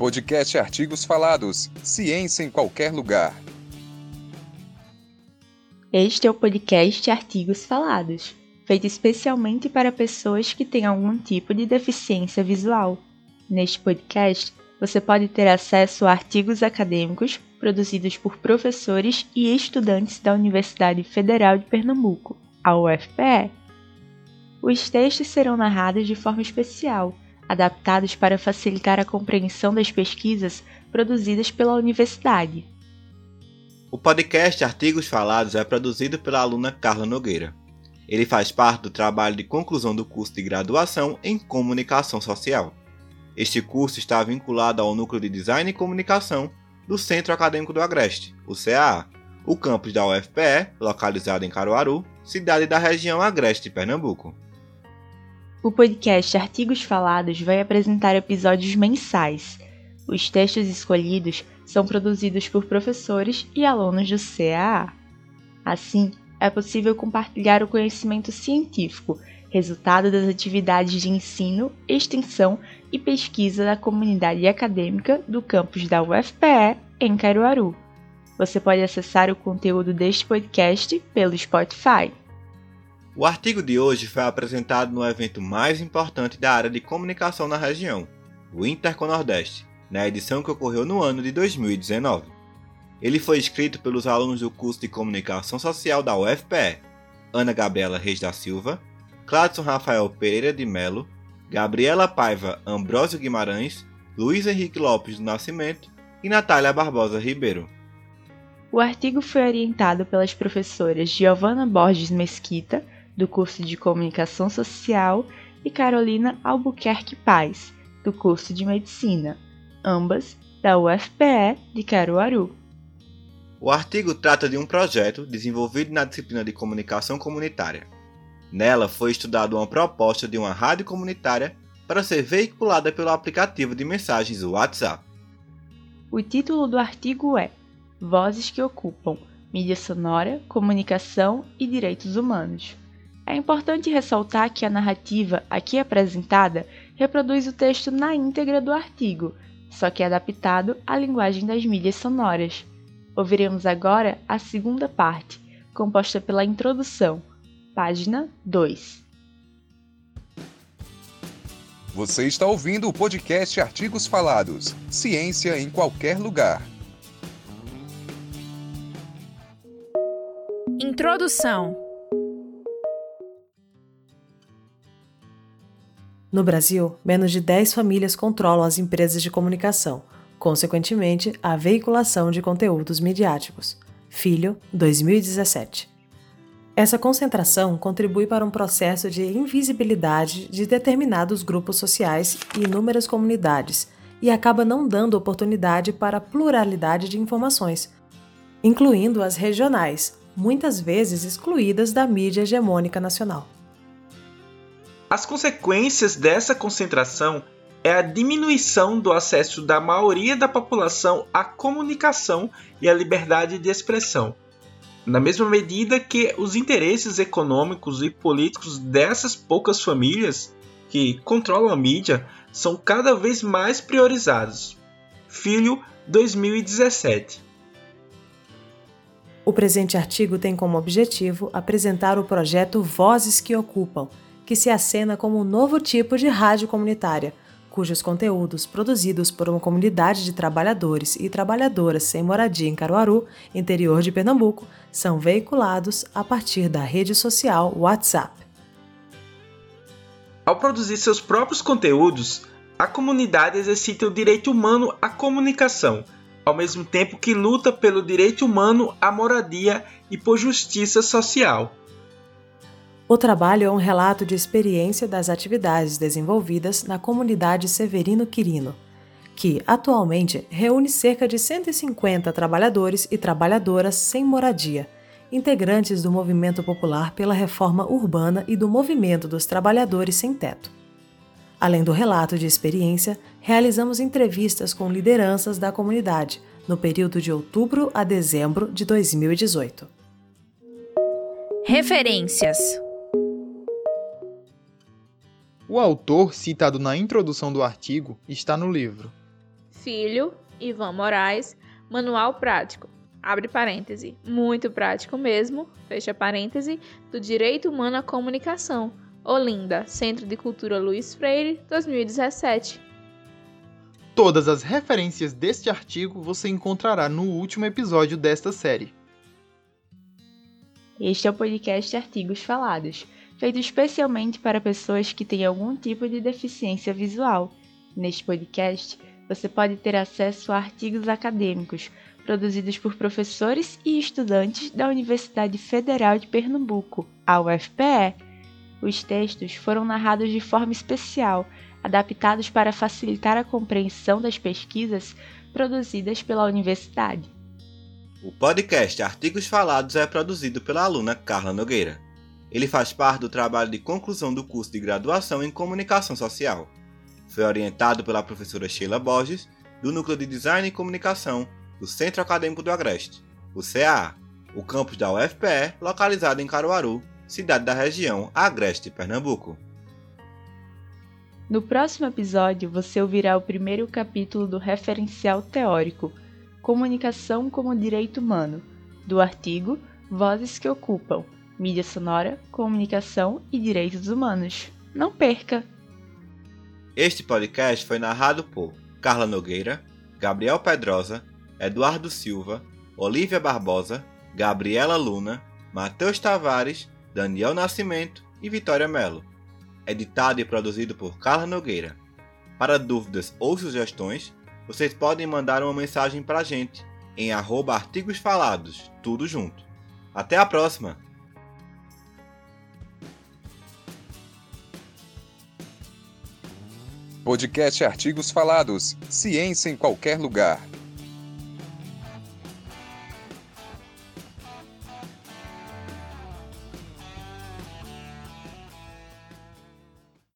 Podcast Artigos Falados. Ciência em qualquer lugar. Este é o podcast Artigos Falados, feito especialmente para pessoas que têm algum tipo de deficiência visual. Neste podcast, você pode ter acesso a artigos acadêmicos produzidos por professores e estudantes da Universidade Federal de Pernambuco, a UFPE. Os textos serão narrados de forma especial adaptados para facilitar a compreensão das pesquisas produzidas pela universidade. O podcast Artigos Falados é produzido pela aluna Carla Nogueira. Ele faz parte do trabalho de conclusão do curso de graduação em Comunicação Social. Este curso está vinculado ao Núcleo de Design e Comunicação do Centro Acadêmico do Agreste, o CAA, o campus da UFPE, localizado em Caruaru, cidade da região Agreste de Pernambuco. O podcast Artigos Falados vai apresentar episódios mensais. Os textos escolhidos são produzidos por professores e alunos do CAA. Assim, é possível compartilhar o conhecimento científico, resultado das atividades de ensino, extensão e pesquisa da comunidade acadêmica do campus da UFPE em Caruaru. Você pode acessar o conteúdo deste podcast pelo Spotify. O artigo de hoje foi apresentado no evento mais importante da área de comunicação na região, o Interconordeste, na edição que ocorreu no ano de 2019. Ele foi escrito pelos alunos do curso de Comunicação Social da UFPE, Ana Gabriela Reis da Silva, Cladson Rafael Pereira de Melo, Gabriela Paiva Ambrósio Guimarães, Luiz Henrique Lopes do Nascimento e Natália Barbosa Ribeiro. O artigo foi orientado pelas professoras Giovana Borges Mesquita, do curso de Comunicação Social, e Carolina Albuquerque Paz, do curso de Medicina, ambas da UFPE de Caruaru. O artigo trata de um projeto desenvolvido na disciplina de Comunicação Comunitária. Nela foi estudada uma proposta de uma rádio comunitária para ser veiculada pelo aplicativo de mensagens WhatsApp. O título do artigo é Vozes que ocupam mídia sonora, comunicação e direitos humanos. É importante ressaltar que a narrativa aqui apresentada reproduz o texto na íntegra do artigo, só que é adaptado à linguagem das mídias sonoras. Ouviremos agora a segunda parte, composta pela introdução, página 2. Você está ouvindo o podcast Artigos Falados. Ciência em qualquer lugar. Introdução No Brasil, menos de 10 famílias controlam as empresas de comunicação, consequentemente, a veiculação de conteúdos midiáticos. Filho, 2017. Essa concentração contribui para um processo de invisibilidade de determinados grupos sociais e inúmeras comunidades e acaba não dando oportunidade para a pluralidade de informações, incluindo as regionais, muitas vezes excluídas da mídia hegemônica nacional. As consequências dessa concentração é a diminuição do acesso da maioria da população à comunicação e à liberdade de expressão, na mesma medida que os interesses econômicos e políticos dessas poucas famílias que controlam a mídia são cada vez mais priorizados. Filho 2017. O presente artigo tem como objetivo apresentar o projeto Vozes que Ocupam que se acena como um novo tipo de rádio comunitária, cujos conteúdos produzidos por uma comunidade de trabalhadores e trabalhadoras sem moradia em Caruaru, interior de Pernambuco, são veiculados a partir da rede social WhatsApp. Ao produzir seus próprios conteúdos, a comunidade exercita o direito humano à comunicação, ao mesmo tempo que luta pelo direito humano à moradia e por justiça social. O trabalho é um relato de experiência das atividades desenvolvidas na comunidade Severino Quirino, que atualmente reúne cerca de 150 trabalhadores e trabalhadoras sem moradia, integrantes do movimento popular pela reforma urbana e do movimento dos trabalhadores sem teto. Além do relato de experiência, realizamos entrevistas com lideranças da comunidade no período de outubro a dezembro de 2018. Referências o autor, citado na introdução do artigo, está no livro. Filho, Ivan Moraes, Manual Prático, abre parêntese, muito prático mesmo, fecha parêntese, do Direito Humano à Comunicação, Olinda, Centro de Cultura Luiz Freire, 2017. Todas as referências deste artigo você encontrará no último episódio desta série. Este é o podcast Artigos Falados, feito especialmente para pessoas que têm algum tipo de deficiência visual. Neste podcast, você pode ter acesso a artigos acadêmicos produzidos por professores e estudantes da Universidade Federal de Pernambuco, a UFPE. Os textos foram narrados de forma especial, adaptados para facilitar a compreensão das pesquisas produzidas pela universidade. O podcast Artigos Falados é produzido pela aluna Carla Nogueira. Ele faz parte do trabalho de conclusão do curso de graduação em Comunicação Social. Foi orientado pela professora Sheila Borges, do Núcleo de Design e Comunicação do Centro Acadêmico do Agreste, o CAA, o campus da UFPE, localizado em Caruaru, cidade da região Agreste, Pernambuco. No próximo episódio, você ouvirá o primeiro capítulo do referencial teórico Comunicação como Direito Humano, do artigo Vozes que Ocupam Mídia Sonora, Comunicação e Direitos Humanos. Não perca! Este podcast foi narrado por Carla Nogueira, Gabriel Pedrosa, Eduardo Silva, Olivia Barbosa, Gabriela Luna, Matheus Tavares, Daniel Nascimento e Vitória Melo. Editado e produzido por Carla Nogueira. Para dúvidas ou sugestões, vocês podem mandar uma mensagem para a gente em arroba artigos falados, tudo junto. Até a próxima! Podcast Artigos Falados. Ciência em qualquer lugar.